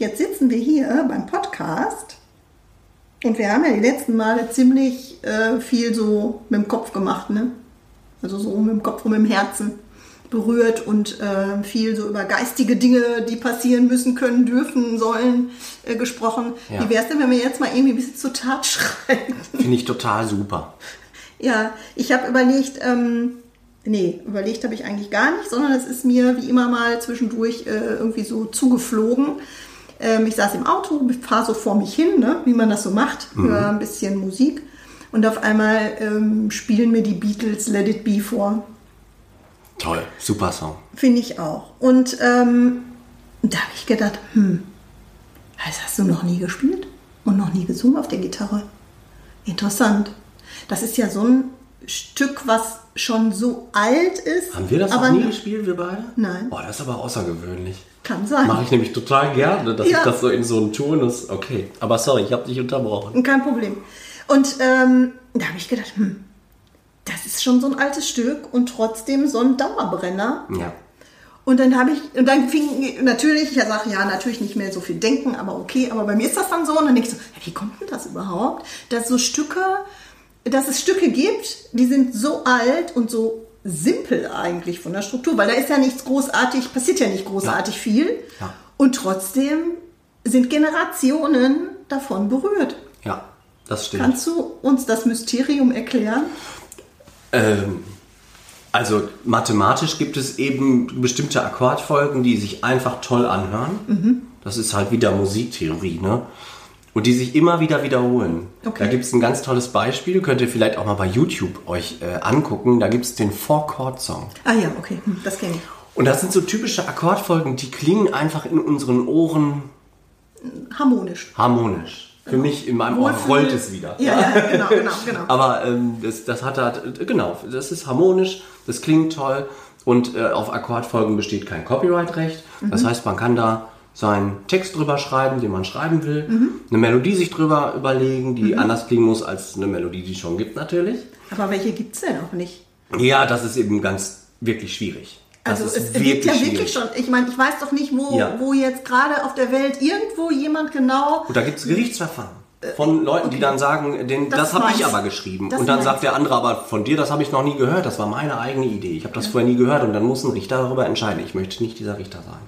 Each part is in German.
Jetzt sitzen wir hier beim Podcast und wir haben ja die letzten Male ziemlich äh, viel so mit dem Kopf gemacht, ne? Also so mit dem Kopf und mit dem Herzen berührt und äh, viel so über geistige Dinge, die passieren müssen, können, dürfen, sollen, äh, gesprochen. Ja. Wie wäre es denn, wenn wir jetzt mal irgendwie ein bisschen zur Tat schreiten? Finde ich total super. Ja, ich habe überlegt, ähm, nee, überlegt habe ich eigentlich gar nicht, sondern es ist mir wie immer mal zwischendurch äh, irgendwie so zugeflogen. Ähm, ich saß im Auto, fahre so vor mich hin, ne, wie man das so macht, höre ein bisschen Musik und auf einmal ähm, spielen mir die Beatles Let It Be vor. Toll, super Song. Finde ich auch. Und ähm, da habe ich gedacht, hm, das hast du noch nie gespielt und noch nie gesungen auf der Gitarre. Interessant. Das ist ja so ein Stück, was schon so alt ist. Haben wir das aber noch nie gespielt, wir beide? Nein. Oh, das ist aber außergewöhnlich. Kann sein. Mache ich nämlich total gerne, dass Ja. ich das so in so einen Turnus. Okay, aber sorry, ich habe dich unterbrochen. Kein Problem. Und ähm, da habe ich gedacht, hm, das ist schon so ein altes Stück und trotzdem so ein Dauerbrenner. Ja. Und dann habe ich, und dann fing natürlich, ich sage ja, natürlich nicht mehr so viel denken, aber okay, aber bei mir ist das dann so. Und dann denke ich so, ja, wie kommt denn das überhaupt? Dass so Stücke, dass es Stücke gibt, die sind so alt und so simpel eigentlich von der Struktur, weil da ist ja nichts großartig, passiert ja nicht großartig viel. Ja. Und trotzdem sind Generationen davon berührt. Ja, das stimmt. Kannst du uns das Mysterium erklären? Ähm, also mathematisch gibt es eben bestimmte Akkordfolgen, die sich einfach toll anhören. Mhm. Das ist halt wieder Musiktheorie, ne? Und die sich immer wieder wiederholen. Okay. Da gibt es ein ganz tolles Beispiel, könnt ihr vielleicht auch mal bei YouTube euch äh, angucken. Da gibt es den Four-Chord-Song. Ah ja, okay, hm, das kenne ich. Und das sind so typische Akkordfolgen, die klingen einfach in unseren Ohren Harmonisch. harmonisch. Für mich in meinem Ohr rollt es wieder. Ja, ja, genau, genau, genau. Aber ähm, das, das hat halt, genau, das ist harmonisch, das klingt toll und äh, auf Akkordfolgen besteht kein Copyright-Recht. Mhm. Das heißt, man kann da seinen Text drüber schreiben, den man schreiben will, Mhm. eine Melodie sich drüber überlegen, die anders klingen muss als eine Melodie, die es schon gibt natürlich. Aber welche gibt es denn auch nicht? Ja, das ist eben ganz wirklich schwierig. Das Also ist es gibt ja schwierig. wirklich schon, ich meine, ich weiß doch nicht, wo, Ja. wo jetzt gerade auf der Welt irgendwo jemand genau. Und da gibt es Gerichtsverfahren von Leuten, die okay. dann sagen, den, Das das, habe ich aber geschrieben. das und dann sagt der andere, aber von dir, das habe ich noch nie gehört. Das war meine eigene Idee. Ich habe das vorher nie gehört. Und dann muss ein Richter darüber entscheiden. Ich möchte nicht dieser Richter sein.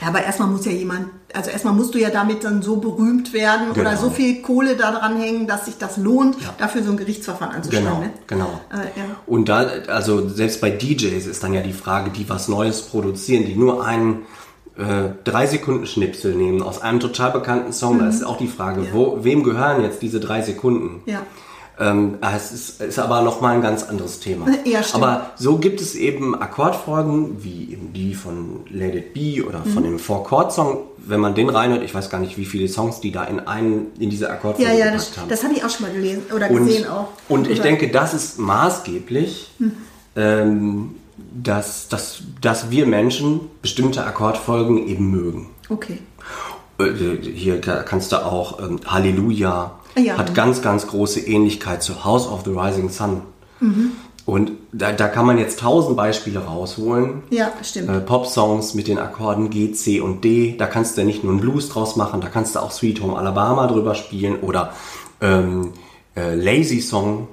Ja, aber erstmal muss ja jemand, also erstmal musst du ja damit dann so berühmt werden oder Genau. so viel Kohle da dran hängen, dass sich das lohnt, Ja. dafür so ein Gerichtsverfahren anzustellen. Genau, Ne? genau. Äh, ja. Und da, also selbst bei DJs ist dann ja die Frage, die was Neues produzieren, die nur einen äh, drei Sekunden Schnipsel nehmen aus einem total bekannten Song. Da ist auch die Frage, Mhm. Ja. wo, wem gehören jetzt diese drei Sekunden? Ja. Ähm, es ist, ist aber nochmal ein ganz anderes Thema. Ja, stimmt. aber so gibt es eben Akkordfolgen, wie eben die von Let It Be oder von Mhm. dem Four-Chord-Song. Wenn man den reinhört, ich weiß gar nicht, wie viele Songs die da in einen, in diese Akkordfolge Ja, ja, gepackt das, haben. das habe ich auch schon mal gelesen oder und, gesehen auch. Und ich Oder- denke, das ist maßgeblich, ähm, dass, dass, dass wir Menschen bestimmte Akkordfolgen eben mögen. Okay. Äh, Hier ka- kannst du auch ähm, Halleluja Ja. hat ganz, ganz große Ähnlichkeit zu House of the Rising Sun. Und da, da kann man jetzt tausend Beispiele rausholen. Ja, stimmt. Äh, Pop-Songs mit den Akkorden G, C und D. Da kannst du ja nicht nur einen Blues draus machen, da kannst du auch Sweet Home Alabama drüber spielen oder ähm, äh, Lazy Song.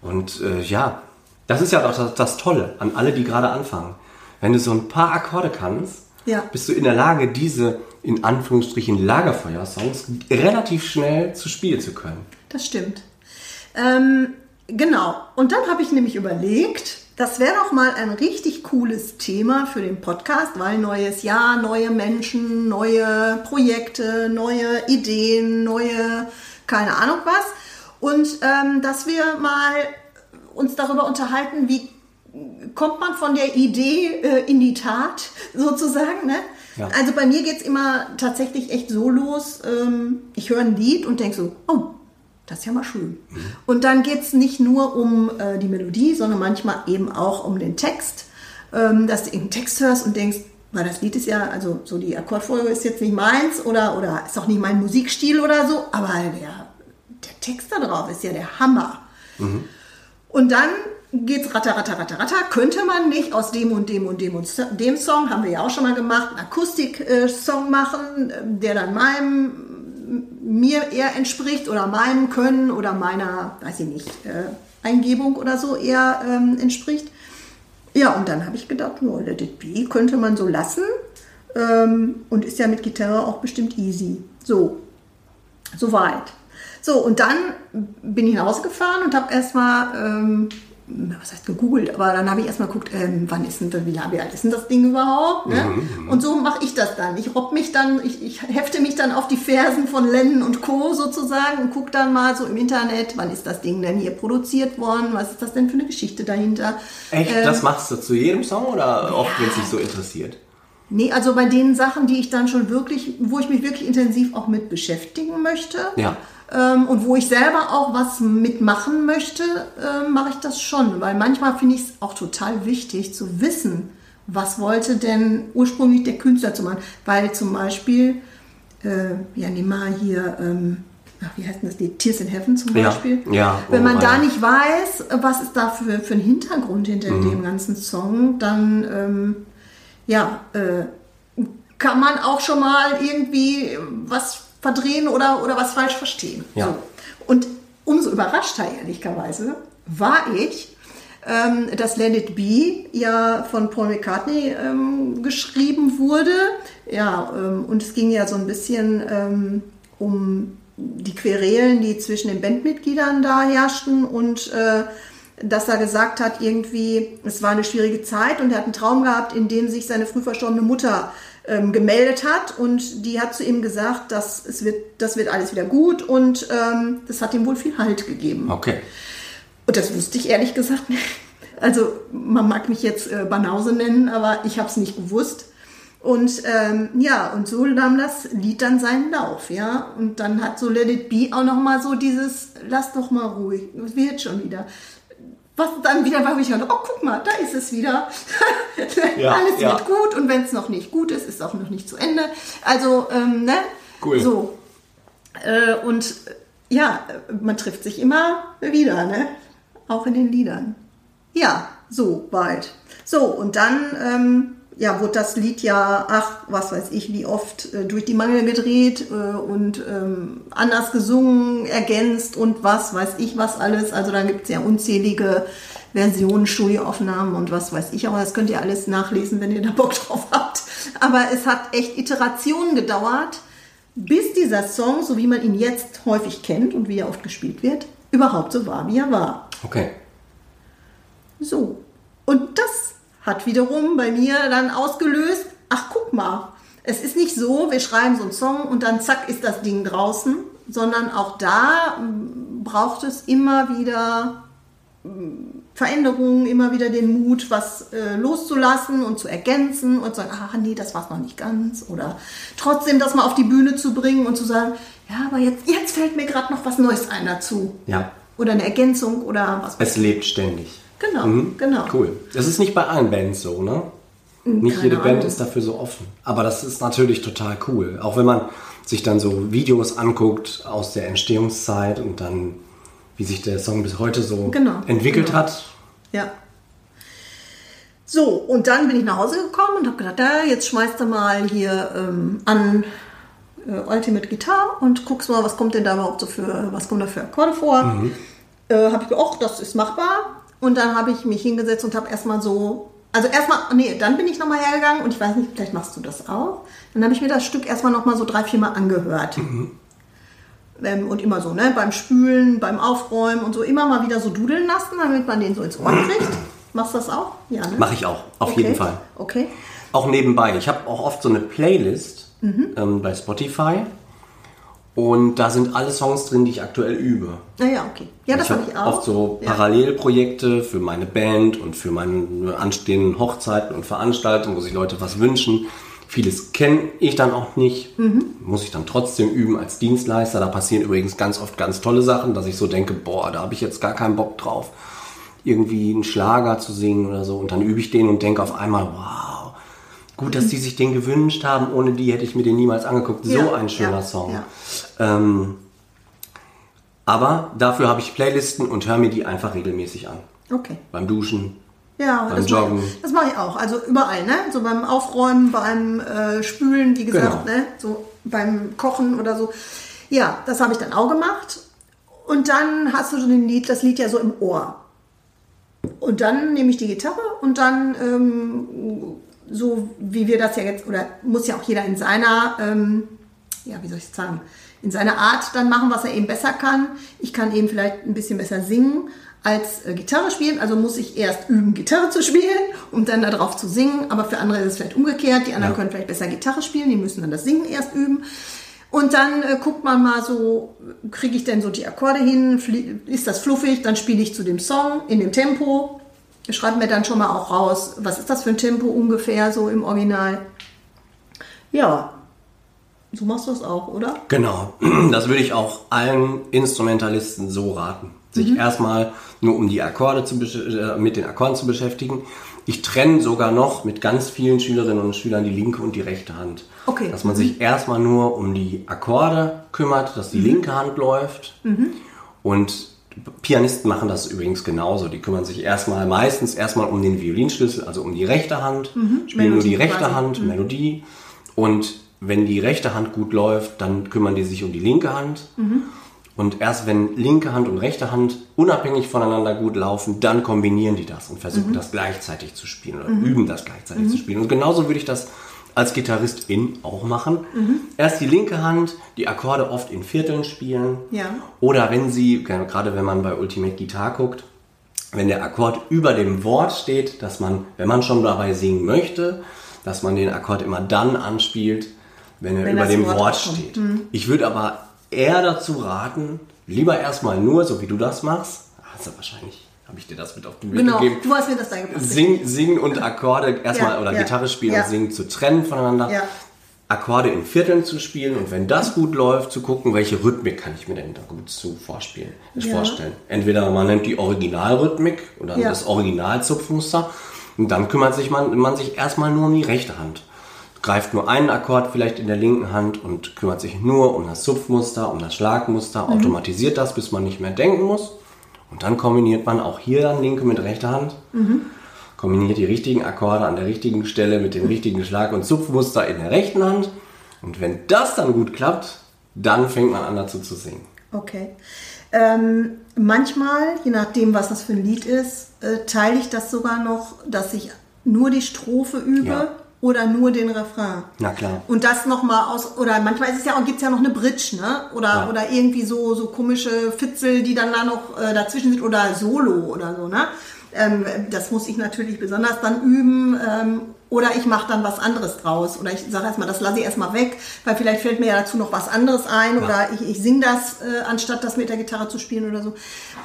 Und äh, ja, das ist ja doch das, das Tolle an alle, die gerade anfangen. Wenn du so ein paar Akkorde kannst, Ja. bist du in der Lage, diese in Anführungsstrichen Lagerfeuer-Songs relativ schnell zu spielen zu können. Das stimmt. Ähm, genau. Und dann habe ich nämlich überlegt, das wäre doch mal ein richtig cooles Thema für den Podcast, weil neues Jahr, neue Menschen, neue Projekte, neue Ideen, neue, keine Ahnung was. Und ähm, dass wir mal uns darüber unterhalten, wie kommt man von der Idee äh, in die Tat sozusagen. Ne? Ja. Also bei mir geht's immer tatsächlich echt so los. Ähm, ich höre ein Lied und denk so, oh, das ist ja mal schön. Und dann geht's nicht nur um äh, die Melodie, sondern manchmal eben auch um den Text. Ähm, dass du irgendeinen Text hörst und denkst, weil das Lied ist ja, also so die Akkordfolge ist jetzt nicht meins oder, oder ist auch nicht mein Musikstil oder so, aber der, der Text da drauf ist ja der Hammer. Und dann geht's ratter, ratter, ratter, ratter. Könnte man nicht aus dem und dem und dem und dem Song, haben wir ja auch schon mal gemacht, einen Akustik-Song machen, der dann meinem, mir eher entspricht oder meinem Können oder meiner, weiß ich nicht, äh, Eingebung oder so eher ähm, entspricht. Ja, und dann habe ich gedacht, no, Let It Be könnte man so lassen ähm, und ist ja mit Gitarre auch bestimmt easy. So, soweit. So, und dann bin ich nach Hause gefahren und habe erstmal, ähm, was heißt gegoogelt, aber dann habe ich erstmal geguckt, ähm, wann ist denn, wie, wie alt ist denn das Ding überhaupt? Ne? Und so mache ich das dann. Ich robb mich dann, ich, ich hefte mich dann auf die Fersen von Lennon und Co. sozusagen und gucke dann mal so im Internet, wann ist das Ding denn hier produziert worden? Was ist das denn für eine Geschichte dahinter? Echt? Ähm, das machst du zu jedem Song oder oft, wenn es dich so interessiert? Nee, also bei den Sachen, die ich dann schon wirklich, wo ich mich wirklich intensiv auch mit beschäftigen möchte. Ja. Ähm, und wo ich selber auch was mitmachen möchte, ähm, mache ich das schon. Weil manchmal finde ich es auch total wichtig zu wissen, was wollte denn ursprünglich der Künstler zu machen. Weil zum Beispiel, äh, ja, nimm mal hier, ähm, ach, wie heißt das Lied? Tears in Heaven zum Ja, Beispiel. ja, Wenn man oh, da ja. nicht weiß, was ist da für, für ein Hintergrund hinter Mhm. dem ganzen Song, dann, ähm, ja, äh, kann man auch schon mal irgendwie was verdrehen oder, oder was falsch verstehen. Ja. So. Und umso überraschter, ehrlicherweise, war ich, ähm, dass Let It Be ja von Paul McCartney ähm, geschrieben wurde. Ja, ähm, und es ging ja so ein bisschen ähm, um die Querelen, die zwischen den Bandmitgliedern da herrschten und äh, dass er gesagt hat, irgendwie, es war eine schwierige Zeit und er hat einen Traum gehabt, in dem sich seine früh verstorbene Mutter ähm, gemeldet hat und die hat zu ihm gesagt, dass es wird, das wird alles wieder gut und ähm, das hat ihm wohl viel Halt gegeben. Okay. Und das wusste ich ehrlich gesagt nicht. Also man mag mich jetzt äh, Banause nennen, aber ich habe es nicht gewusst. Und ähm, ja, und so nahm das Lied dann seinen Lauf, ja. Und dann hat so Let It Be auch noch mal so dieses, lass doch mal ruhig, es wird schon wieder. Was dann wieder war, wo ich dachte, oh guck mal, da ist es wieder. Ja, Alles ja. wird gut und wenn es noch nicht gut ist, ist es auch noch nicht zu Ende. Also, ähm, ne? Cool. So. Äh, und äh, ja, man trifft sich immer wieder, ne? Auch in den Liedern. Ja, so bald. So, und dann ähm, ja, wurde das Lied ja, ach, was weiß ich, wie oft äh, durch die Mangel gedreht äh, und ähm, anders gesungen, ergänzt und was weiß ich was alles. Also da gibt es ja unzählige Versionen, Studioaufnahmen und was weiß ich. Aber das könnt ihr alles nachlesen, wenn ihr da Bock drauf habt. Aber es hat echt Iterationen gedauert, bis dieser Song, so wie man ihn jetzt häufig kennt und wie er oft gespielt wird, überhaupt so war, wie er war. Okay. So. Und das hat wiederum bei mir dann ausgelöst, ach guck mal, es ist nicht so, wir schreiben so einen Song und dann zack ist das Ding draußen, sondern auch da mm, braucht es immer wieder mm, Veränderungen, immer wieder den Mut, was äh, loszulassen und zu ergänzen und zu sagen, ach nee, das war's noch nicht ganz. Oder trotzdem das mal auf die Bühne zu bringen und zu sagen, ja, aber jetzt, jetzt fällt mir gerade noch was Neues ein dazu. Ja. Oder eine Ergänzung oder was Es lebt ständig. Genau, Mhm. genau. Cool. Das ist nicht bei allen Bands so, ne? Nicht keine jede Band Ahnung. ist dafür so offen. Aber das ist natürlich total cool. Auch wenn man sich dann so Videos anguckt aus der Entstehungszeit und dann, wie sich der Song bis heute so Genau, entwickelt genau. hat. Ja. So, und dann bin ich nach Hause gekommen und habe gedacht, ja, jetzt schmeißt du mal hier ähm, an äh, Ultimate Guitar und guckst mal, was kommt denn da überhaupt so für, was kommt da für Akkorde vor. Äh, habe ich gedacht, ach, das ist machbar. Und dann habe ich mich hingesetzt und habe erstmal so, also erstmal, nee, dann bin ich nochmal hergegangen und ich weiß nicht, vielleicht machst du das auch. Dann habe ich mir das Stück erstmal nochmal so drei, vier Mal angehört. Ähm, und immer so, ne, beim Spülen, beim Aufräumen und so, immer mal wieder so dudeln lassen, damit man den so ins Ohr kriegt. Machst du das auch? Ja, ne? Mache ich auch, auf Okay. jeden Fall. Okay. Auch nebenbei. Ich habe auch oft so eine Playlist Mhm. ähm, bei Spotify. Und da sind alle Songs drin, die ich aktuell übe. Naja, okay. Ja, das habe habe ich auch. oft so Ja. Parallelprojekte für meine Band und für meine anstehenden Hochzeiten und Veranstaltungen, wo sich Leute was wünschen. Vieles kenne ich dann auch nicht, Mhm. muss ich dann trotzdem üben als Dienstleister. Da passieren übrigens ganz oft ganz tolle Sachen, dass ich so denke, boah, da habe ich jetzt gar keinen Bock drauf, irgendwie einen Schlager zu singen oder so. Und dann übe ich den und denke auf einmal, wow, gut, dass die sich den gewünscht haben. Ohne die hätte ich mir den niemals angeguckt. So Ja, ein schöner ja, Song. ja. Ähm, aber dafür habe ich Playlisten und höre mir die einfach regelmäßig an. Okay. Beim Duschen. Ja, Beim das mache Joggen. ich, das mache ich auch. Also überall, ne? So beim Aufräumen, beim äh, Spülen, wie gesagt, Genau. ne? So beim Kochen oder so. Ja, das habe ich dann auch gemacht. Und dann hast du so ein Lied, das Lied ja so im Ohr. Und dann nehme ich die Gitarre und dann, ähm, so wie wir das ja jetzt, oder muss ja auch jeder in seiner, ähm, ja, wie soll ich sagen, in seiner Art dann machen, was er eben besser kann. Ich kann eben vielleicht ein bisschen besser singen als äh, Gitarre spielen, also muss ich erst üben, Gitarre zu spielen, um dann darauf zu singen. Aber für andere ist es vielleicht umgekehrt. Die anderen Ja. können vielleicht besser Gitarre spielen, die müssen dann das Singen erst üben. Und dann äh, guckt man mal so, kriege ich denn so die Akkorde hin, ist das fluffig, dann spiele ich zu dem Song in dem Tempo. Ich schreibe mir dann schon mal auch raus, was ist das für ein Tempo ungefähr so im Original. Ja, so machst du es auch, oder? Genau. Das würde ich auch allen Instrumentalisten so raten. Sich Mhm. erstmal nur um die Akkorde zu, äh, mit den Akkorden zu beschäftigen. Ich trenne sogar noch mit ganz vielen Schülerinnen und Schülern die linke und die rechte Hand. Okay. Dass man sich erstmal nur um die Akkorde kümmert, dass Mhm. die linke Hand läuft. Und Pianisten machen das übrigens genauso. Die kümmern sich erstmal, meistens erstmal um den Violinschlüssel, also um die rechte Hand, spielen nur Mhm. Melodie die rechte quasi. Mhm. Hand, Melodie. Und wenn die rechte Hand gut läuft, dann kümmern die sich um die linke Hand. Mhm. Und erst wenn linke Hand und rechte Hand unabhängig voneinander gut laufen, dann kombinieren die das und Mhm. versuchen das gleichzeitig zu spielen oder üben das gleichzeitig zu spielen. Und genauso würde ich das als Gitarristin auch machen. Mhm. Erst die linke Hand, die Akkorde oft in Vierteln spielen. Ja. Oder wenn sie, gerade wenn man bei Ultimate Guitar guckt, wenn der Akkord über dem Wort steht, dass man, wenn man schon dabei singen möchte, dass man den Akkord immer dann anspielt, wenn er Wenn über dem Wort Wort steht. Ich würde aber eher dazu raten, lieber erstmal nur, so wie du das machst, also wahrscheinlich habe ich dir das mit auf den Weg Genau, gegeben, du hast mir das beigebracht. Sing, singen und Akkorde erstmal Ja, oder ja, Gitarre spielen ja. und singen zu trennen voneinander. Akkorde in Vierteln zu spielen und wenn das gut läuft, zu gucken, welche Rhythmik kann ich mir denn da gut zu vorspielen, Ja. vorstellen. Entweder man nimmt die Originalrhythmik oder das Originalzupfmuster und dann kümmert sich man, man sich erstmal nur um die rechte Hand. Greift nur einen Akkord vielleicht in der linken Hand und kümmert sich nur um das Zupfmuster, um das Schlagmuster, Mhm. automatisiert das, bis man nicht mehr denken muss. Und dann kombiniert man auch hier dann linke mit rechter Hand kombiniert die richtigen Akkorde an der richtigen Stelle mit dem richtigen Schlag- und Zupfmuster in der rechten Hand. Und wenn das dann gut klappt, dann fängt man an dazu zu singen. Okay. Ähm, manchmal, je nachdem, was das für ein Lied ist, äh, teile ich das sogar noch, dass ich nur die Strophe übe Ja. Oder nur den Refrain. Na klar. Und das nochmal aus, oder manchmal ist es ja, gibt es ja noch eine Bridge, ne? Oder, Ja. oder irgendwie so, so komische Fitzel, die dann da noch äh, dazwischen sind oder Solo oder so, ne? Ähm, das muss ich natürlich besonders dann üben. Ähm, oder ich mache dann was anderes draus. Oder ich sage erstmal, das lasse ich erstmal weg, weil vielleicht fällt mir ja dazu noch was anderes ein. Oder ich, ich singe das, äh, anstatt das mit der Gitarre zu spielen oder so.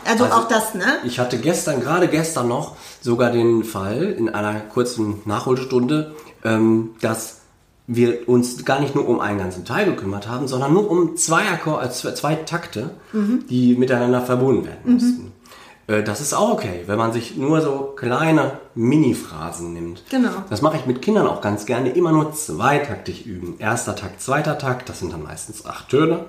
Also, Also, auch das, ne? Ich hatte gestern, gerade gestern noch, sogar den Fall in einer kurzen Nachholstunde, ähm, dass wir uns gar nicht nur um einen ganzen Teil gekümmert haben, sondern nur um zwei, Akkor äh, zwei, Takte, Mhm. die miteinander verbunden werden mussten. Äh, Das ist auch okay, wenn man sich nur so kleine Mini-Phrasen nimmt. Genau. Das mache ich mit Kindern auch ganz gerne, immer nur zweitaktig üben. Erster Takt, zweiter Takt, das sind dann meistens acht Töne.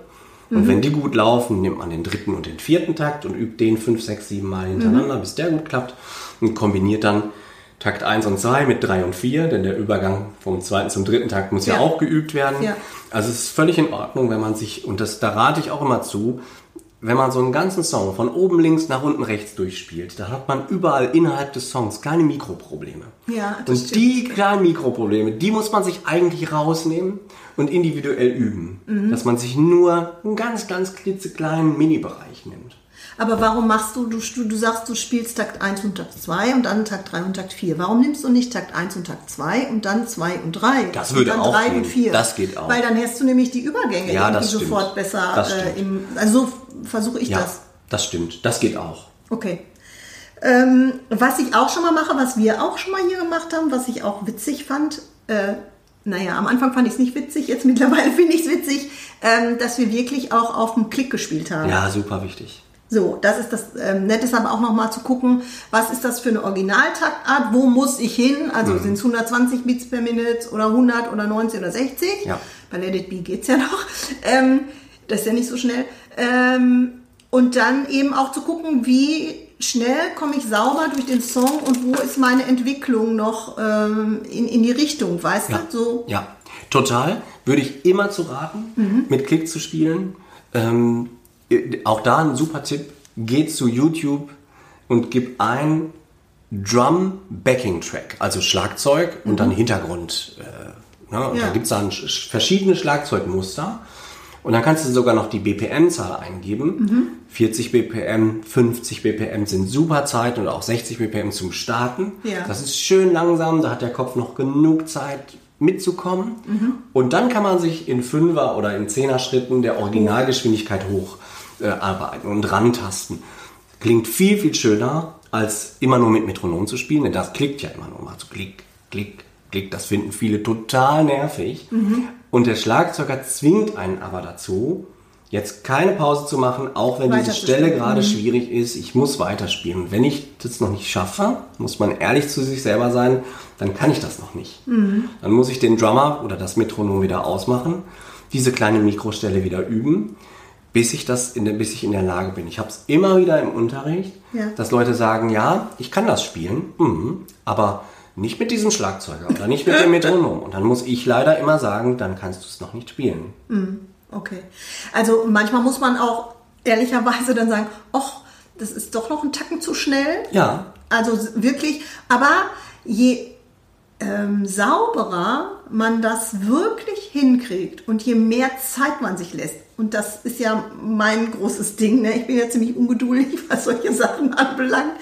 Und wenn die gut laufen, nimmt man den dritten und den vierten Takt und übt den fünf, sechs, sieben Mal hintereinander, bis der gut klappt. Und kombiniert dann Takt 1 und 2 mit 3 und 4, denn der Übergang vom zweiten zum dritten Takt muss ja, Ja. auch geübt werden. Ja. Also es ist völlig in Ordnung, wenn man sich, und das, da rate ich auch immer zu, wenn man so einen ganzen Song von oben links nach unten rechts durchspielt, da hat man überall innerhalb des Songs kleine Mikroprobleme. Ja, das Und stimmt. die kleinen Mikroprobleme, die muss man sich eigentlich rausnehmen und individuell üben. Mhm. Dass man sich nur einen ganz, ganz klitzekleinen Mini-Bereich nimmt. Aber warum machst du, du, du sagst, du spielst Takt 1 und Takt 2 und dann Takt 3 und Takt 4. Warum nimmst du nicht Takt 1 und Takt 2 und dann 2 und 3? Das würde und dann auch 3 gehen. und 4? Das geht auch. Weil dann hast du nämlich die Übergänge Ja, irgendwie sofort besser äh, im, also so versuche ich Ja, das. das stimmt. Das geht auch. Okay. Ähm, was ich auch schon mal mache, was wir auch schon mal hier gemacht haben, was ich auch witzig fand, äh, naja, am Anfang fand ich es nicht witzig, jetzt mittlerweile finde ich es witzig, ähm, dass wir wirklich auch auf dem Klick gespielt haben. Ja, super wichtig. So, das ist das ähm, Nette, ist aber auch nochmal zu gucken, was ist das für eine Originaltaktart, wo muss ich hin? Also sind es 120 Beats per Minute oder 100 oder 90 oder 60? Ja. Bei Let It Be geht's ja noch. Ähm, das ist ja nicht so schnell. Ähm, und dann eben auch zu gucken, wie schnell komme ich sauber durch den Song und wo ist meine Entwicklung noch ähm, in, in die Richtung, weißt Ja. du? So, ja, total. Würde ich immer zu raten, mit Klick zu spielen. Ähm, auch da ein super Tipp. Geh zu YouTube und gib ein Drum Backing Track, also Schlagzeug und dann Hintergrund. Äh, ne? und Ja. Da gibt es dann sch- verschiedene Schlagzeugmuster. Und dann kannst du sogar noch die BPM-Zahl eingeben. 40 BPM, 50 BPM sind super Zeiten oder auch 60 BPM zum Starten. Ja. Das ist schön langsam, da hat der Kopf noch genug Zeit mitzukommen. Und dann kann man sich in Fünfer- oder in Zehner-Schritten der Originalgeschwindigkeit hoch äh, arbeiten und rantasten. Klingt viel, viel schöner, als immer nur mit Metronom zu spielen, denn das klickt ja immer nur mal so klick, klick, klick. Das finden viele total nervig. Und der Schlagzeuger zwingt einen aber dazu, jetzt keine Pause zu machen, auch wenn diese. Stelle gerade schwierig ist. Ich muss weiterspielen. Und wenn ich das noch nicht schaffe, muss man ehrlich zu sich selber sein, dann kann ich das noch nicht. Dann muss ich den Drummer oder das Metronom wieder ausmachen, diese kleine Mikrostelle wieder üben, bis ich, das in der, bis ich in der Lage bin. Ich habe es immer wieder im Unterricht, Ja. dass Leute sagen, ja, ich kann das spielen, mhm, aber nicht mit diesem Schlagzeuger oder nicht mit dem Metronom. Und dann muss ich leider immer sagen, dann kannst du es noch nicht spielen. Okay. Also manchmal muss man auch ehrlicherweise dann sagen, ach, das ist doch noch ein Tacken zu schnell. Ja, Also wirklich, aber je ähm, sauberer man das wirklich hinkriegt und je mehr Zeit man sich lässt, und das ist ja mein großes Ding, ne? ich bin ja ziemlich ungeduldig, was solche Sachen anbelangt,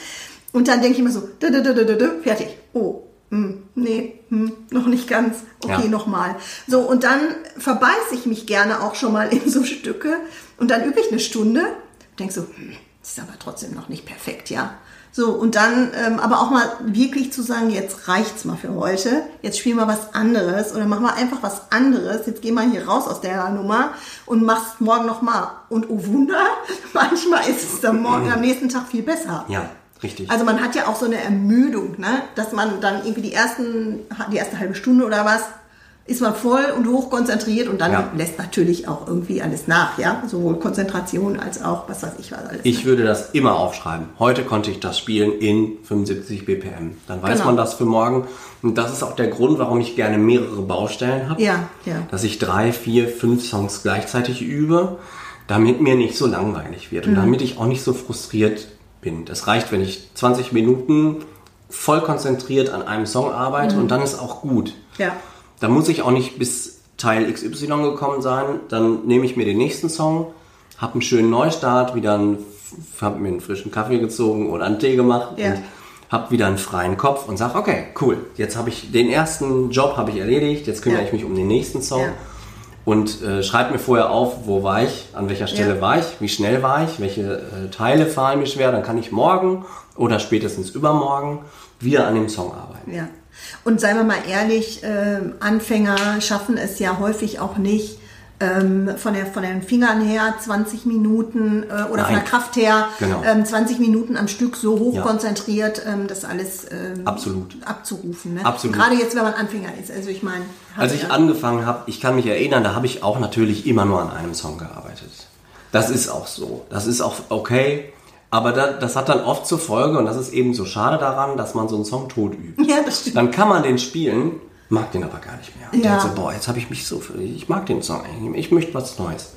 und dann denke ich immer so, dö, dö, dö, fertig, oh, hm, nee, hm, noch nicht ganz, okay, Ja. nochmal. So, und dann verbeiße ich mich gerne auch schon mal in so Stücke und dann übe ich eine Stunde, denke so, hm, das ist aber trotzdem noch nicht perfekt, ja. So, und dann ähm, aber auch mal wirklich zu sagen, jetzt reicht's mal für heute, jetzt spiel mal was anderes oder mach mal einfach was anderes, jetzt geh mal hier raus aus der Nummer und mach's morgen nochmal. Und oh Wunder, manchmal ist es dann morgen am nächsten Tag viel besser. ja, richtig. Also man hat ja auch so eine Ermüdung, ne? dass man dann irgendwie die, ersten, die erste halbe Stunde oder was, ist man voll und hoch konzentriert und dann Ja. lässt natürlich auch irgendwie alles nach, ja, sowohl Konzentration als auch was weiß ich was alles. Ich würde das immer aufschreiben. Heute konnte ich das spielen in 75 BPM. Dann weiß Genau. man das für morgen. Und das ist auch der Grund, warum ich gerne mehrere Baustellen habe. Ja, ja. Dass ich drei, vier, fünf Songs gleichzeitig übe, damit mir nicht so langweilig wird Mhm. und damit ich auch nicht so frustriert bin. Das reicht, wenn ich 20 Minuten voll konzentriert an einem Song arbeite Mhm. und dann ist auch gut. ja. Da muss ich auch nicht bis Teil XY gekommen sein. Dann nehme ich mir den nächsten Song, habe einen schönen Neustart, wieder einen, habe mir einen frischen Kaffee gezogen oder einen Tee gemacht Ja. und habe wieder einen freien Kopf und sage, okay, cool, jetzt habe ich den ersten Job habe ich erledigt, jetzt kümmere Ja. ich mich um den nächsten Song Ja. und äh, schreibe mir vorher auf, wo war ich, an welcher Stelle war ich, wie schnell war ich, welche äh, Teile fallen mir schwer, dann kann ich morgen oder spätestens übermorgen wieder an dem Song arbeiten. Und seien wir mal ehrlich, ähm, Anfänger schaffen es ja häufig auch nicht, ähm, von, der, von den Fingern her 20 Minuten äh, oder von Nein. der Kraft her Genau. ähm, 20 Minuten am Stück so hoch Ja. konzentriert, ähm, das alles ähm, Absolut. abzurufen. Ne? Absolut. Gerade jetzt, wenn man Anfänger ist. Also ich meine, Als ich ja- angefangen habe, ich kann mich erinnern, da habe ich auch natürlich immer nur an einem Song gearbeitet. Das ist auch so. Das ist auch okay. Aber da, das hat dann oft zur Folge, und das ist eben so schade daran, dass man so einen Song tot übt. Ja, das stimmt. Dann kann man den spielen, mag den aber gar nicht mehr. Und Ja. ja. so, boah, jetzt habe ich mich so, ich mag den Song eigentlich. Ich möchte was Neues.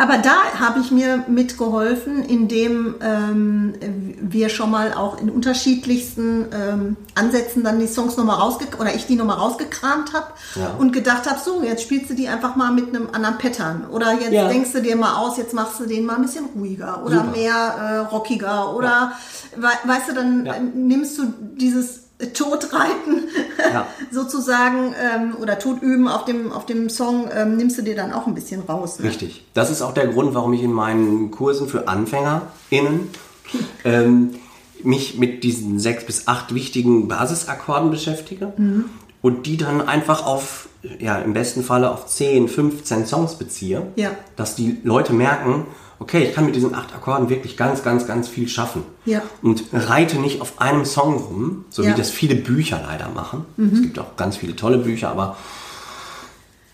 Aber da habe ich mir mitgeholfen, indem ähm, wir schon mal auch in unterschiedlichsten ähm, Ansätzen dann die Songs nochmal rausge oder ich die nochmal rausgekramt habe Ja. und gedacht habe, so, jetzt spielst du die einfach mal mit einem anderen Pattern. Oder jetzt Ja. denkst du dir mal aus, jetzt machst du den mal ein bisschen ruhiger oder Super. mehr äh, rockiger. Oder we weißt du, dann Ja. nimmst du dieses Todreiten Ja. sozusagen ähm, oder Todüben auf dem, auf dem Song ähm, nimmst du dir dann auch ein bisschen raus. Ne? Richtig. Das ist auch der Grund, warum ich in meinen Kursen für AnfängerInnen ähm, mich mit diesen sechs bis acht wichtigen Basisakkorden beschäftige und die dann einfach auf, ja, im besten Falle auf 10, 15 Songs beziehe. Ja. Dass die Leute merken, okay, ich kann mit diesen acht Akkorden wirklich ganz, ganz, ganz viel schaffen. Ja. Und reite nicht auf einem Song rum, so Ja. wie das viele Bücher leider machen. Es gibt auch ganz viele tolle Bücher, aber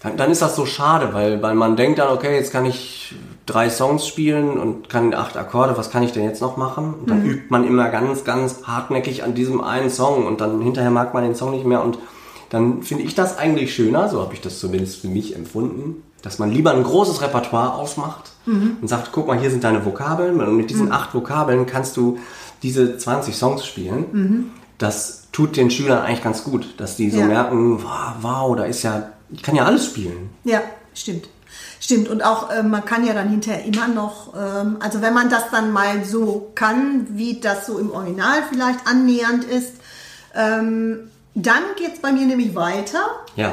dann, dann ist das so schade, weil, weil man denkt dann, okay, jetzt kann ich drei Songs spielen und kann acht Akkorde, was kann ich denn jetzt noch machen? Und dann übt man immer ganz, ganz hartnäckig an diesem einen Song und dann hinterher mag man den Song nicht mehr und dann finde ich das eigentlich schöner, so habe ich das zumindest für mich empfunden, dass man lieber ein großes Repertoire ausmacht und sagt, guck mal, hier sind deine Vokabeln und mit diesen acht Vokabeln kannst du diese 20 Songs spielen. Das tut den Schülern eigentlich ganz gut, dass die so Ja. merken, wow, wow, da ist ja, ich kann ja alles spielen. Ja, stimmt. Stimmt. Und auch äh, man kann ja dann hinterher immer noch, ähm, also wenn man das dann mal so kann, wie das so im Original vielleicht annähernd ist, ähm, dann geht es bei mir nämlich weiter. Ja,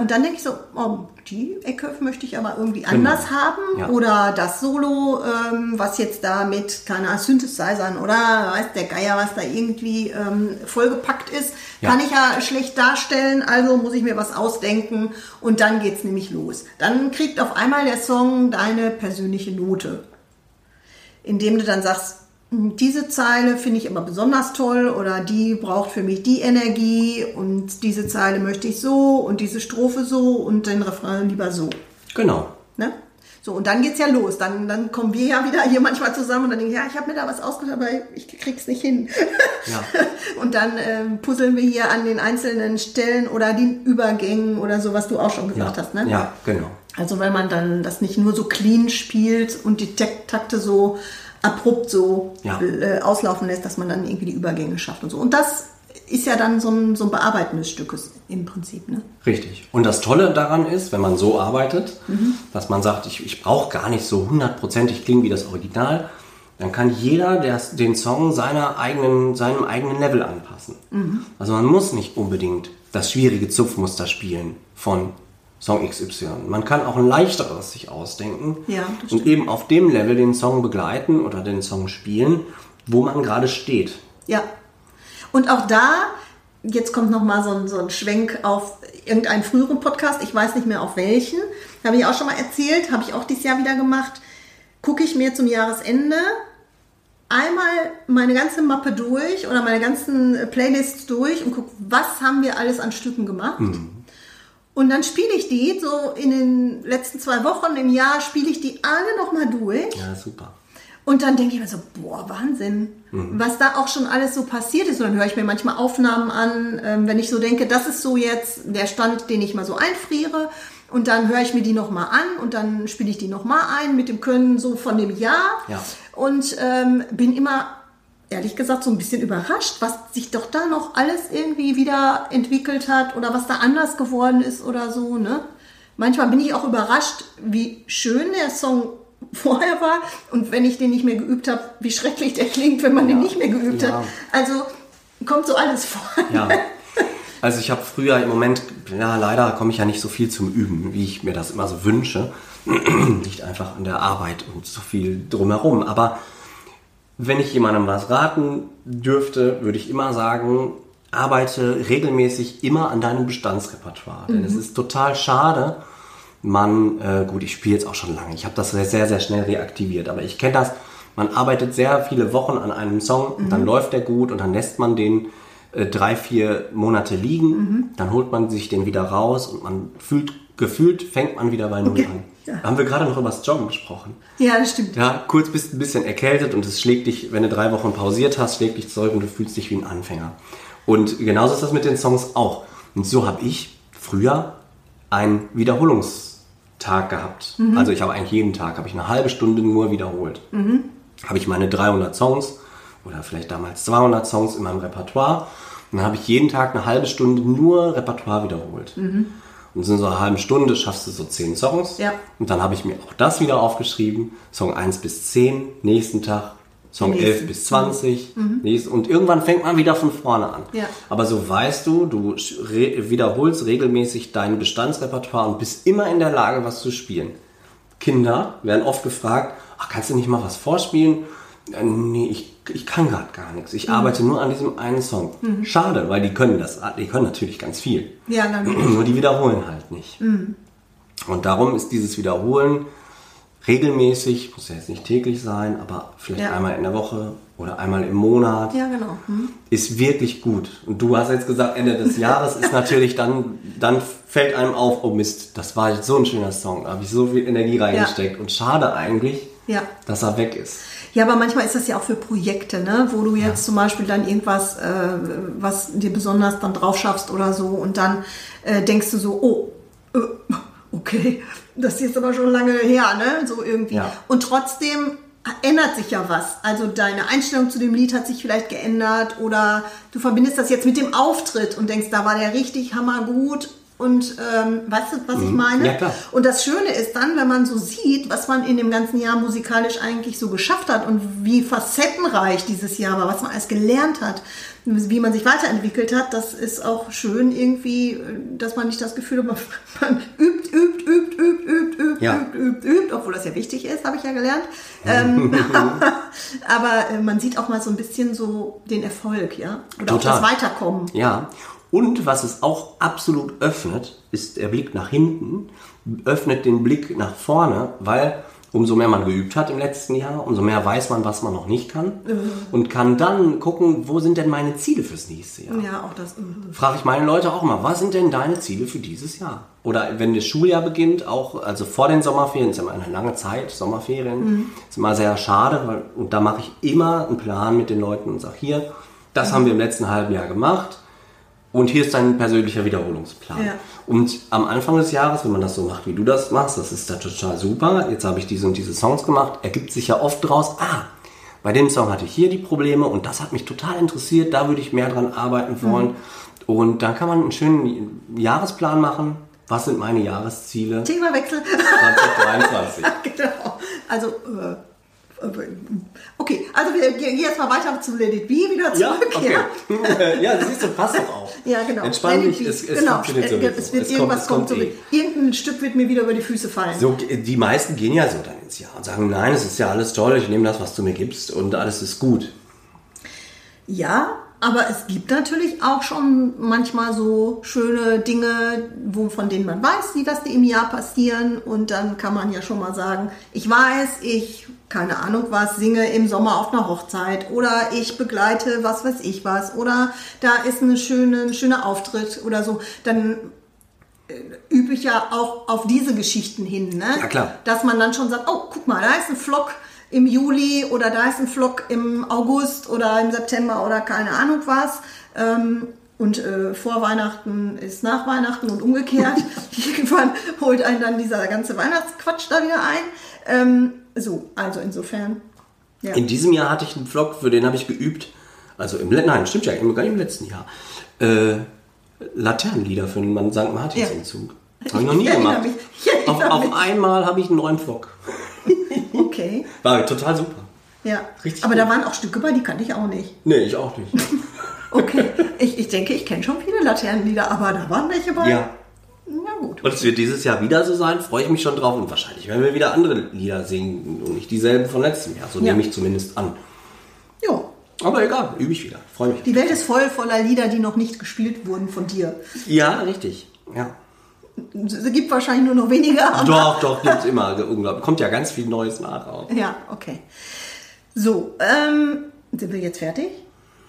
und dann denke ich so, oh, die Ecke möchte ich aber irgendwie anders haben. Ja. Oder das Solo, ähm, was jetzt da mit, keine Ahnung, Synthesizern oder weiß der Geier, was da irgendwie ähm, vollgepackt ist, Ja. kann ich ja schlecht darstellen. Also muss ich mir was ausdenken und dann geht's nämlich los. Dann kriegt auf einmal der Song deine persönliche Note. Indem du dann sagst, "Hm, diese Zeile finde ich aber besonders toll oder die braucht für mich die Energie und diese Zeile möchte ich so und diese Strophe so und den Refrain lieber so. genau. Ne? So, und dann geht's ja los. Dann, dann kommen wir ja wieder hier manchmal zusammen und dann denke ich, ja, ich habe mir da was ausgedacht, aber ich krieg's nicht hin. Ja. und dann ähm, puzzeln wir hier an den einzelnen Stellen oder den Übergängen oder so, was du auch schon gesagt hast. Ne? Ja, genau. Also wenn man dann das nicht nur so clean spielt und die Takte so abrupt so Ja. äh, auslaufen lässt, dass man dann irgendwie die Übergänge schafft und so. Und das ist ja dann so ein, so ein Bearbeiten des Stückes im Prinzip. Ne? Richtig. Und das Tolle daran ist, wenn man so arbeitet, Mhm. dass man sagt, ich, ich brauche gar nicht so hundertprozentig klingen wie das Original, dann kann jeder der, den Song seiner eigenen, seinem eigenen Level anpassen. Mhm. Also man muss nicht unbedingt das schwierige Zupfmuster spielen von Song XY. Man kann auch ein leichteres sich ausdenken Ja, und eben auf dem Level den Song begleiten oder den Song spielen, wo man gerade steht. Ja. Und auch da, jetzt kommt noch mal so ein, so ein Schwenk auf irgendeinen früheren Podcast, ich weiß nicht mehr auf welchen, habe ich auch schon mal erzählt, habe ich auch dieses Jahr wieder gemacht, gucke ich mir zum Jahresende einmal meine ganze Mappe durch oder meine ganzen Playlists durch und gucke, was haben wir alles an Stücken gemacht. Und dann spiele ich die, so in den letzten zwei Wochen im Jahr, spiele ich die alle nochmal durch. Ja, super. Und dann denke ich mir so, boah, Wahnsinn, was da auch schon alles so passiert ist. Und dann höre ich mir manchmal Aufnahmen an, ähm, wenn ich so denke, das ist so jetzt der Stand, den ich mal so einfriere. Und dann höre ich mir die nochmal an und dann spiele ich die nochmal ein mit dem Können so von dem Jahr. Ja. Und ähm, bin immer, ehrlich gesagt, so ein bisschen überrascht, was sich doch da noch alles irgendwie wieder entwickelt hat oder was da anders geworden ist oder so. Ne? Manchmal bin ich auch überrascht, wie schön der Song vorher war und wenn ich den nicht mehr geübt habe, wie schrecklich der klingt, wenn man den nicht mehr geübt Ja. hat. Also kommt so alles vor. Ja. Also ich habe früher im Moment, ja leider komme ich ja nicht so viel zum Üben, wie ich mir das immer so wünsche. nicht einfach an der Arbeit und so viel drumherum. Aber wenn ich jemandem was raten dürfte, würde ich immer sagen, arbeite regelmäßig immer an deinem Bestandsrepertoire. Denn es ist total schade, man, äh, gut, ich spiele jetzt auch schon lange, ich habe das sehr, sehr, schnell reaktiviert, aber ich kenne das, man arbeitet sehr viele Wochen an einem Song und dann läuft der gut und dann lässt man den äh, drei, vier Monate liegen, dann holt man sich den wieder raus und man fühlt, gefühlt fängt man wieder bei Null an. Ja. Haben wir gerade noch über das Joggen gesprochen. Ja, das stimmt. Ja, kurz bist du ein bisschen erkältet und es schlägt dich, wenn du drei Wochen pausiert hast, schlägt dich zurück und du fühlst dich wie ein Anfänger. Und genauso ist das mit den Songs auch. Und so habe ich früher einen Wiederholungstag gehabt. Also ich habe eigentlich jeden Tag, habe ich eine halbe Stunde nur wiederholt. Habe ich meine 300 Songs oder vielleicht damals 200 Songs in meinem Repertoire. Und dann habe ich jeden Tag eine halbe Stunde nur Repertoire wiederholt. Und in so einer halben Stunde schaffst du so 10 Songs. Ja. Und dann habe ich mir auch das wieder aufgeschrieben. Song 1 bis 10, nächsten Tag. Song Den 11 nächsten. bis 20. nächst- Und irgendwann fängt man wieder von vorne an. Ja. Aber so weißt du, du re wiederholst regelmäßig dein Bestandsrepertoire und bist immer in der Lage, was zu spielen. Kinder werden oft gefragt, ach, kannst du nicht mal was vorspielen? Äh, nee, ich, ich kann gerade gar nichts. Ich arbeite nur an diesem einen Song. Schade, weil die können das, die können natürlich ganz viel. Ja, dann Nur die wiederholen halt nicht. Und darum ist dieses Wiederholen regelmäßig, muss ja jetzt nicht täglich sein, aber vielleicht Ja. einmal in der Woche oder einmal im Monat, Ja, genau. Hm. ist wirklich gut. Und du hast jetzt gesagt, Ende des Jahres ist natürlich dann, dann fällt einem auf, oh Mist, das war jetzt so ein schöner Song, da habe ich so viel Energie reingesteckt und schade eigentlich, Ja. dass er weg ist. Ja, aber manchmal ist das ja auch für Projekte, ne? wo du jetzt zum Beispiel dann irgendwas, äh, was dir besonders dann drauf schaffst oder so und dann äh, denkst du so, oh, äh, okay, das ist jetzt aber schon lange her, ne? So irgendwie. Ja. Und trotzdem ändert sich ja was. Also deine Einstellung zu dem Lied hat sich vielleicht geändert oder du verbindest das jetzt mit dem Auftritt und denkst, da war der richtig hammergut. Und ähm, weißt du, was ich meine? Mhm. Ja, klar. Und das Schöne ist dann, wenn man so sieht, was man in dem ganzen Jahr musikalisch eigentlich so geschafft hat und wie facettenreich dieses Jahr war, was man alles gelernt hat, wie man sich weiterentwickelt hat, das ist auch schön irgendwie, dass man nicht das Gefühl hat, man, man übt, übt, übt, übt, übt, übt, Ja. übt, übt, übt, obwohl das ja wichtig ist, habe ich ja gelernt. Ähm, aber äh, man sieht auch mal so ein bisschen so den Erfolg, ja? Oder auch Total. das Weiterkommen. Ja, und was es auch absolut öffnet, ist der Blick nach hinten, öffnet den Blick nach vorne, weil umso mehr man geübt hat im letzten Jahr, umso mehr weiß man, was man noch nicht kann und kann dann gucken, wo sind denn meine Ziele fürs nächste Jahr. Ja, auch das. mhm. Frage ich meine Leute auch mal, was sind denn deine Ziele für dieses Jahr? Oder wenn das Schuljahr beginnt, auch also vor den Sommerferien, ist immer eine lange Zeit, Sommerferien, ist immer sehr schade, weil, und da mache ich immer einen Plan mit den Leuten und sage, hier, das haben wir im letzten halben Jahr gemacht und hier ist dein persönlicher Wiederholungsplan. Ja. Und am Anfang des Jahres, wenn man das so macht, wie du das machst, das ist da total super. Jetzt habe ich diese und diese Songs gemacht, ergibt sich ja oft draus, ah, bei dem Song hatte ich hier die Probleme und das hat mich total interessiert, da würde ich mehr dran arbeiten wollen. Und dann kann man einen schönen Jahresplan machen. Was sind meine Jahresziele Themawechsel. 2023? genau. Also, äh, okay, also wir gehen jetzt mal weiter zu Let It Be, wieder Ja, zurück. okay. ja, siehst du, passt doch auch. Ja, genau. Entspann dich, es, es genau. funktioniert Äh, sowieso. Es wird Es irgendwas kommt, so eh. Irgendein Stück wird mir wieder über die Füße fallen. So, die meisten gehen ja so dann ins Jahr und sagen, nein, es ist ja alles toll, ich nehme das, was du mir gibst und alles ist gut. Ja, aber es gibt natürlich auch schon manchmal so schöne Dinge, wo, von denen man weiß, die dass die im Jahr passieren. Und dann kann man ja schon mal sagen, ich weiß, ich, keine Ahnung was, singe im Sommer auf einer Hochzeit oder ich begleite was weiß ich was oder da ist eine schöne, ein schöner Auftritt oder so. Dann äh, übe ich ja auch auf diese Geschichten hin, ne? Ja, klar. Dass man dann schon sagt, oh, guck mal, da ist ein Vlog im Juli oder da ist ein Vlog im August oder im September oder keine Ahnung was. Ähm, und äh, vor Weihnachten ist nach Weihnachten und umgekehrt. Irgendwann holt einen dann dieser ganze Weihnachtsquatsch da wieder ein. Ähm, so, also insofern. Ja. In diesem Jahr hatte ich einen Vlog, für den habe ich geübt, also im, Le- nein, stimmt ja, gar nicht im letzten Jahr, äh, Laternenlieder für den St. Martinsumzug. Habe ich noch nie Ich gemacht. mich. Ich Auf, auf einmal habe ich einen neuen Vlog. Okay, War total super. ja. Richtig Aber gut. da waren auch Stücke bei, die kannte ich auch nicht. Nee, ich auch nicht. Okay, ich, ich denke, ich kenne schon viele Laternenlieder, aber da waren welche bei. ja. Na gut. Und es wird dieses Jahr wieder so sein, freue ich mich schon drauf. Und wahrscheinlich werden wir wieder andere Lieder singen und nicht dieselben von letztem Jahr. So Ja. nehme ich zumindest an. Ja. Aber egal, übe ich wieder. Freue mich. Die Welt ist voll voller Lieder, die noch nicht gespielt wurden von dir. Ja, richtig. Ja. Es gibt wahrscheinlich nur noch weniger. Doch, doch, gibt's immer. Unglaublich. Kommt ja ganz viel Neues nach auch. Ja, okay. So, ähm, sind wir jetzt fertig?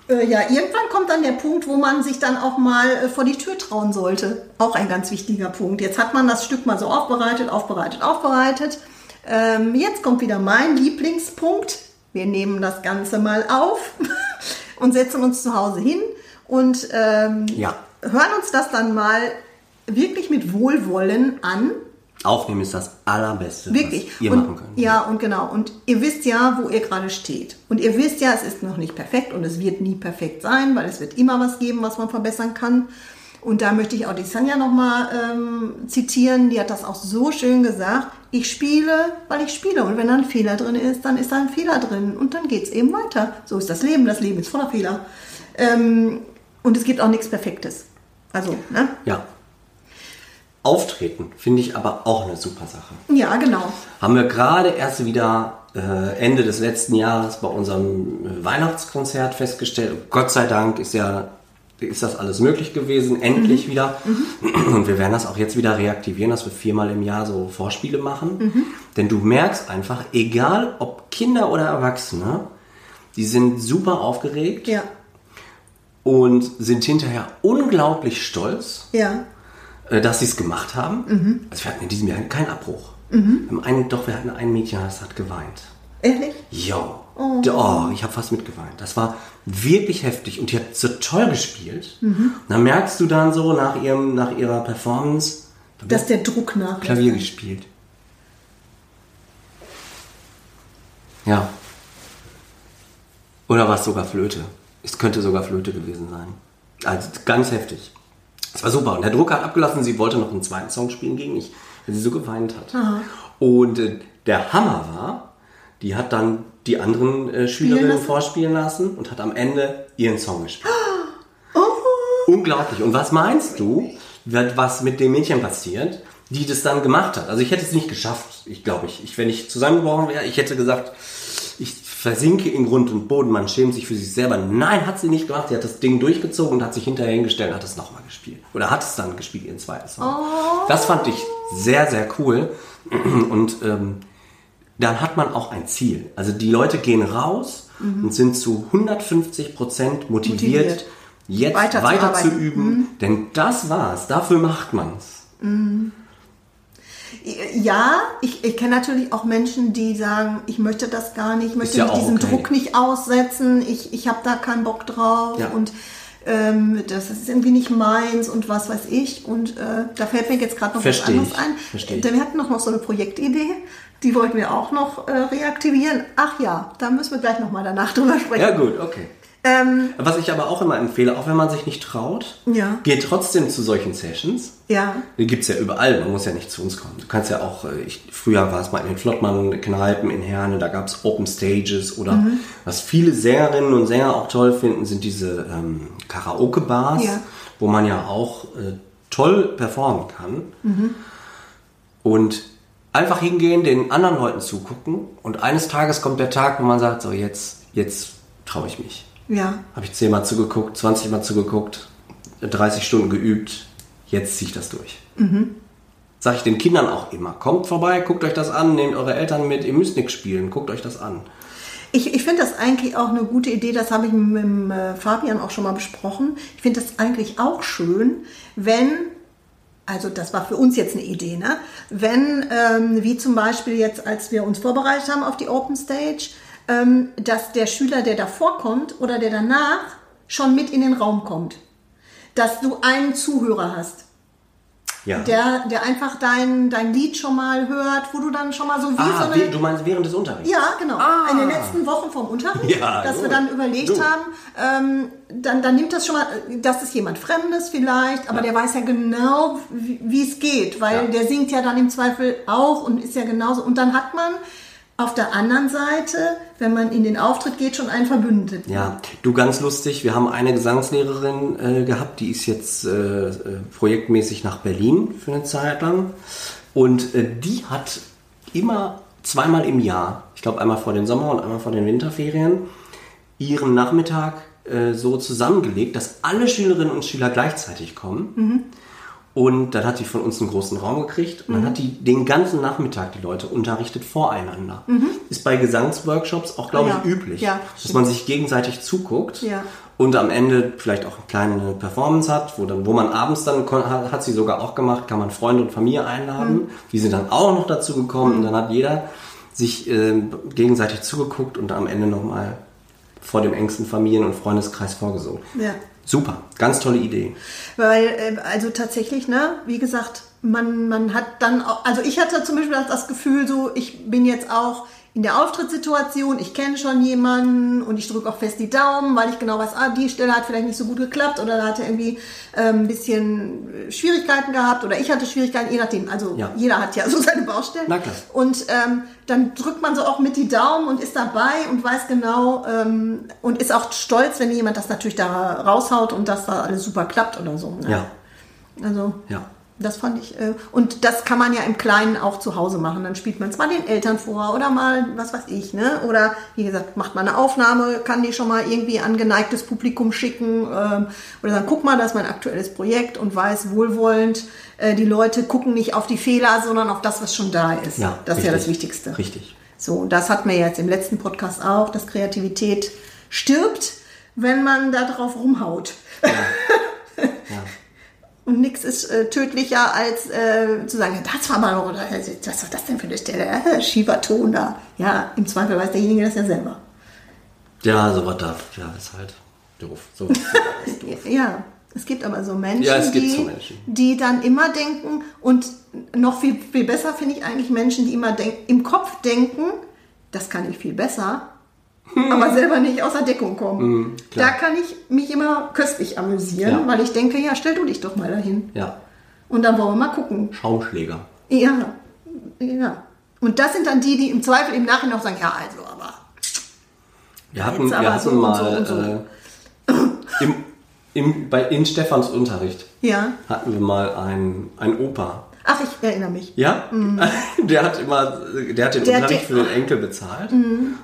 Äh, ja, irgendwann kommt dann der Punkt, wo man sich dann auch mal äh, vor die Tür trauen sollte. Auch ein ganz wichtiger Punkt. Jetzt hat man das Stück mal so aufbereitet, aufbereitet, aufbereitet. Ähm, jetzt kommt wieder mein Lieblingspunkt. Wir nehmen das Ganze mal auf und setzen uns zu Hause hin und ähm, Ja. hören uns das dann mal wirklich mit Wohlwollen an. Aufnehmen ist das Allerbeste, Wirklich. was ihr und, machen könnt. Ja, und genau. Und ihr wisst ja, wo ihr gerade steht. Und ihr wisst ja, es ist noch nicht perfekt und es wird nie perfekt sein, weil es wird immer was geben, was man verbessern kann. Und da möchte ich auch die Sanja nochmal ähm, zitieren. Die hat das auch so schön gesagt. Ich spiele, weil ich spiele. Und wenn da ein Fehler drin ist, dann ist da ein Fehler drin. Und dann geht es eben weiter. So ist das Leben. Das Leben ist voller Fehler. Ähm, und es gibt auch nichts Perfektes. Also, ne? Ja. Auftreten finde ich aber auch eine super Sache. Ja, genau. Haben wir gerade erst wieder äh, Ende des letzten Jahres bei unserem äh, Weihnachtskonzert festgestellt. Gott sei Dank ist ja ist das alles möglich gewesen, endlich wieder. Und wir werden das auch jetzt wieder reaktivieren, dass wir viermal im Jahr so Vorspiele machen. Denn du merkst einfach, egal ob Kinder oder Erwachsene, die sind super aufgeregt Ja. und sind hinterher unglaublich stolz, Ja. Äh, dass sie es gemacht haben. Also wir hatten in diesem Jahr keinen Abbruch. Haben einen, doch, wir hatten ein Mädchen, das hat geweint. Ehrlich? Jo. Oh, ich habe fast mitgeweint. Das war wirklich heftig und die hat so toll gespielt. Und dann merkst du dann so nach, ihrem, nach ihrer Performance, da Dass der Druck nach. Klavier gespielt. Ja. Oder war es sogar Flöte? Es könnte sogar Flöte gewesen sein. Also ganz heftig. Es war super. Und der Druck hat abgelassen. Sie wollte noch einen zweiten Song spielen gegen mich, weil sie so geweint hat. Und äh, der Hammer war, die hat dann die anderen äh, Schülerinnen vorspielen lassen und hat am Ende ihren Song gespielt. Unglaublich. Und was meinst du, wird- was mit dem Mädchen passiert, die das dann gemacht hat? Also ich hätte es nicht geschafft, ich glaube ich. ich. Wenn ich zusammengebrochen wäre, ich hätte gesagt, versinke in Grund und Boden, man schämt sich für sich selber. Nein, hat sie nicht gemacht. Sie hat das Ding durchgezogen und hat sich hinterher hingestellt und hat es nochmal gespielt. Oder hat es dann gespielt, ihren zweiten Song. Das fand ich sehr, sehr cool. Und ähm, dann hat man auch ein Ziel. Also die Leute gehen raus und sind zu 150 Prozent motiviert, Motiviert. jetzt Weiter weiter, zu zu, arbeiten. Mhm. üben. Denn das war's. Dafür macht man's. Ja, ich, ich kenne natürlich auch Menschen, die sagen, ich möchte das gar nicht, ich möchte ja mich diesem okay. Druck nicht aussetzen, ich, ich habe da keinen Bock drauf Ja. und ähm, das ist irgendwie nicht meins und was weiß ich. Und äh, da fällt mir jetzt gerade noch Versteh was anderes ich, ein. versteh. Denn wir hatten noch, noch so eine Projektidee, die wollten wir auch noch äh, reaktivieren. Ach ja, da müssen wir gleich nochmal danach drüber sprechen. Ja gut, okay. Ähm, Was ich aber auch immer empfehle, auch wenn man sich nicht traut, Ja. geht trotzdem zu solchen Sessions. ja, Die gibt's ja überall, man muss ja nicht zu uns kommen. Du kannst ja auch, äh, ich, früher war es mal in den Flottmann-Kneipen in Herne, da gab's Open Stages oder Mhm. was viele Sängerinnen und Sänger auch toll finden, sind diese ähm, Karaoke-Bars, Ja. wo man ja auch äh, toll performen kann. Mhm. Und einfach hingehen, den anderen Leuten zugucken und eines Tages kommt der Tag, wo man sagt, so jetzt, jetzt traue ich mich. Ja, Habe ich 10 Mal zugeguckt, 20 Mal zugeguckt, 30 Stunden geübt, jetzt ziehe ich das durch. Sage ich den Kindern auch immer, kommt vorbei, guckt euch das an, nehmt eure Eltern mit, ihr müsst nichts spielen, guckt euch das an. Ich, ich finde das eigentlich auch eine gute Idee, das habe ich mit dem äh, Fabian auch schon mal besprochen. Ich finde das eigentlich auch schön, wenn, also das war für uns jetzt eine Idee, ne? wenn, ähm, wie zum Beispiel jetzt, als wir uns vorbereitet haben auf die Open Stage, ähm, dass der Schüler, der davor kommt oder der danach, schon mit in den Raum kommt. Dass du einen Zuhörer hast. Ja. Der, der einfach dein, dein Lied schon mal hört, wo du dann schon mal so wie ah, so eine... du meinst während des Unterrichts? Ja, genau. In den letzten Wochen vom Unterricht, Ja, dass wir gut. dann überlegt Gut. haben, ähm, dann, dann nimmt das schon mal, das ist jemand Fremdes vielleicht, aber der weiß ja genau, wie wie es geht, weil Ja. der singt ja dann im Zweifel auch und ist ja genauso. Und dann hat man auf der anderen Seite, wenn man in den Auftritt geht, schon einen Verbündeten. Ja, du ganz lustig, wir haben eine Gesangslehrerin äh, gehabt, die ist jetzt äh, äh, projektmäßig nach Berlin für eine Zeit lang. Und äh, die hat immer zweimal im Jahr, ich glaube einmal vor den Sommer- und einmal vor den Winterferien, ihren Nachmittag äh, so zusammengelegt, dass alle Schülerinnen und Schüler gleichzeitig kommen. Und dann hat die von uns einen großen Raum gekriegt und dann hat die den ganzen Nachmittag die Leute unterrichtet voreinander. Ist bei Gesangsworkshops auch, glaube Ah, ja. ich, üblich, Ja, dass man sich gegenseitig zuguckt Ja. und am Ende vielleicht auch eine kleine Performance hat, wo, dann, wo man abends dann, hat sie sogar auch gemacht, kann man Freunde und Familie einladen. Mhm. Die sind dann auch noch dazu gekommen und dann hat jeder sich ähm, gegenseitig zugeguckt und am Ende nochmal vor dem engsten Familien- und Freundeskreis vorgesungen. Ja. Super, ganz tolle Idee. Weil, äh, also tatsächlich, ne, wie gesagt, man, man hat dann auch, also ich hatte zum Beispiel das Gefühl so, ich bin jetzt auch in der Auftrittssituation, ich kenne schon jemanden und ich drücke auch fest die Daumen, weil ich genau weiß, ah, die Stelle hat vielleicht nicht so gut geklappt oder da hat er irgendwie ähm, ein bisschen Schwierigkeiten gehabt oder ich hatte Schwierigkeiten, je nachdem. Also Ja. jeder hat ja so seine Baustellen. Na klar. Und ähm, dann drückt man so auch mit die Daumen und ist dabei und weiß genau ähm, und ist auch stolz, wenn jemand das natürlich da raushaut und dass da alles super klappt oder so. Ne? Ja, Also ja. Das fand ich, äh, und das kann man ja im Kleinen auch zu Hause machen. Dann spielt man es mal den Eltern vor oder mal, was weiß ich, ne? Oder wie gesagt, macht man eine Aufnahme, kann die schon mal irgendwie an geneigtes Publikum schicken ähm, oder sagen, guck mal, das ist mein aktuelles Projekt und weiß wohlwollend, äh, die Leute gucken nicht auf die Fehler, sondern auf das, was schon da ist. Ja, das ist ja richtig. das Wichtigste. Richtig. So, und das hatten wir jetzt im letzten Podcast auch, dass Kreativität stirbt, wenn man da drauf rumhaut. Ja. Und nichts ist äh, tödlicher, als äh, zu sagen, das war mal, oder was war das denn für eine Stelle? Äh, schiefer Ton da. Ja, im Zweifel weiß derjenige das ja selber. Ja, sowas darf. Ja, ist halt doof. So ist doof. Ja, es gibt aber so Menschen, Ja, die, so Menschen. die dann immer denken und noch viel, viel besser finde ich eigentlich Menschen, die immer denk, im Kopf denken, das kann ich viel besser, aber selber nicht aus der Deckung kommen. Hm. da kann ich mich immer köstlich amüsieren, Ja. weil ich denke, ja, stell du dich doch mal dahin. Ja, Und dann wollen wir mal gucken. Schaumschläger. Ja, ja. Und das sind dann die, die im Zweifel im Nachhinein auch sagen, ja, also, aber Wir hatten, aber wir hatten so mal so so. Äh, im, im, bei, in Stefans Unterricht ja. hatten wir mal einen Opa. Ach, ich erinnere mich. Ja, der hat immer, der hat den Mhm. Der hat Unterricht Mhm. für den Enkel bezahlt.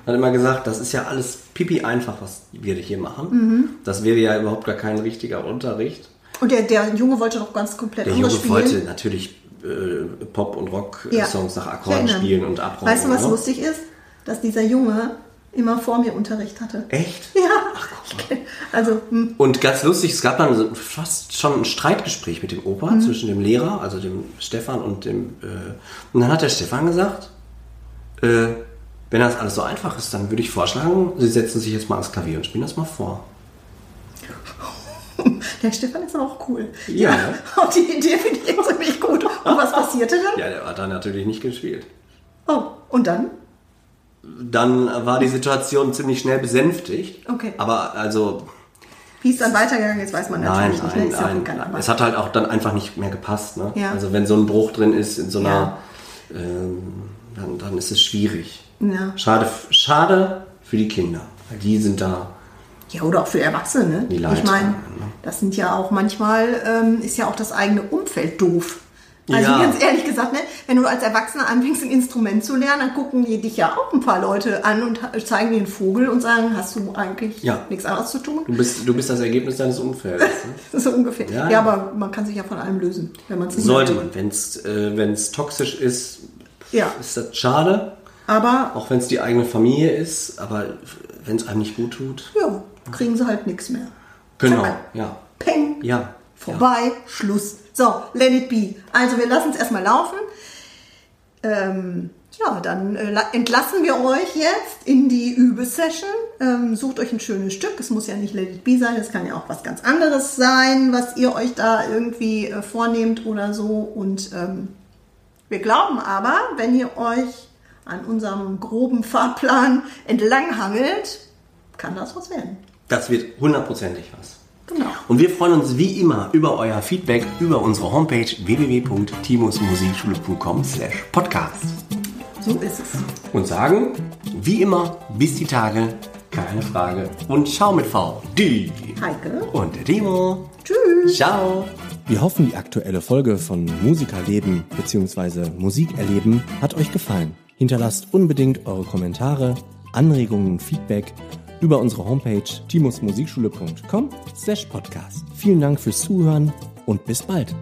Hat immer gesagt, das ist ja alles pipi einfach, was wir hier machen. Mhm. Das wäre ja überhaupt gar kein richtiger Unterricht. Und der, der Junge wollte doch ganz komplett Der Junge spielen. wollte natürlich äh, Pop- und Ja. Rock-Songs nach Ich Akkorden erinnere mich. spielen und abräumen. Weißt du, was ne? lustig ist? Dass dieser Junge immer vor mir Unterricht hatte. Echt? Ja. Also, hm, Und ganz lustig, es gab dann fast schon ein Streitgespräch mit dem Opa Mhm. zwischen dem Lehrer, also dem Stefan und dem. Äh, und dann hat der Stefan gesagt, äh, wenn das alles so einfach ist, dann würde ich vorschlagen, Sie setzen sich jetzt mal ans Klavier und spielen das mal vor. der Stefan ist aber auch cool. Ja. Auch die Idee finde ich ziemlich gut. Und was passierte dann? Ja, der hat dann natürlich nicht gespielt. Oh, und dann? Dann war die Situation ziemlich schnell besänftigt. Okay. Aber also, Wie es dann weitergegangen ist, weiß man nein, natürlich nicht. ne? nein, ja auch nein. egal, aber- Es hat halt auch dann einfach nicht mehr gepasst. Ne? Ja. Also wenn so ein Bruch drin ist in so einer, Ja. ähm, dann, dann ist es schwierig. Ja. Schade, schade für die Kinder, weil die sind da. Ja, oder auch für Erwachsene. Die ich meine, ne? das sind ja auch manchmal, ähm, ist ja auch das eigene Umfeld doof. Also Ja. ganz ehrlich gesagt, ne, wenn du als Erwachsener anfängst, ein Instrument zu lernen, dann gucken die dich ja auch ein paar Leute an und zeigen dir einen Vogel und sagen, hast du eigentlich Ja. nichts anderes zu tun? Du bist, du bist das Ergebnis deines Umfeldes. Ne? So ungefähr. Ja, Ja, aber man kann sich ja von allem lösen, wenn man es nicht Sollte man. Wenn es äh, wenn's toxisch ist, Ja, ist das schade. aber Auch wenn es die eigene Familie ist, aber wenn es einem nicht gut tut. ja, kriegen sie halt nichts mehr. Genau, Zack. ja. Peng. Ja. Vorbei, Schluss. So, let it be. Also wir lassen es erstmal laufen. Ähm, ja, dann äh, la- entlassen wir euch jetzt in die Übesession. Ähm, sucht euch ein schönes Stück. Es muss ja nicht Let It Be sein, es kann ja auch was ganz anderes sein, was ihr euch da irgendwie äh, vornehmt oder so. Und ähm, wir glauben aber, wenn ihr euch an unserem groben Fahrplan entlanghangelt, kann das was werden. Das wird hundertprozentig was. Genau. Und wir freuen uns wie immer über euer Feedback über unsere Homepage www.timusmusikschule.com slash podcast. So ist es. Und sagen, wie immer, bis die Tage, keine Frage. Und ciao mit V. Die Heike. und der Timo. Tschüss. Ciao. Wir hoffen, die aktuelle Folge von Musikerleben bzw. Musikerleben hat euch gefallen. Hinterlasst unbedingt eure Kommentare, Anregungen, Feedback über unsere Homepage timusmusikschule.com slash podcast. Vielen Dank fürs Zuhören und bis bald.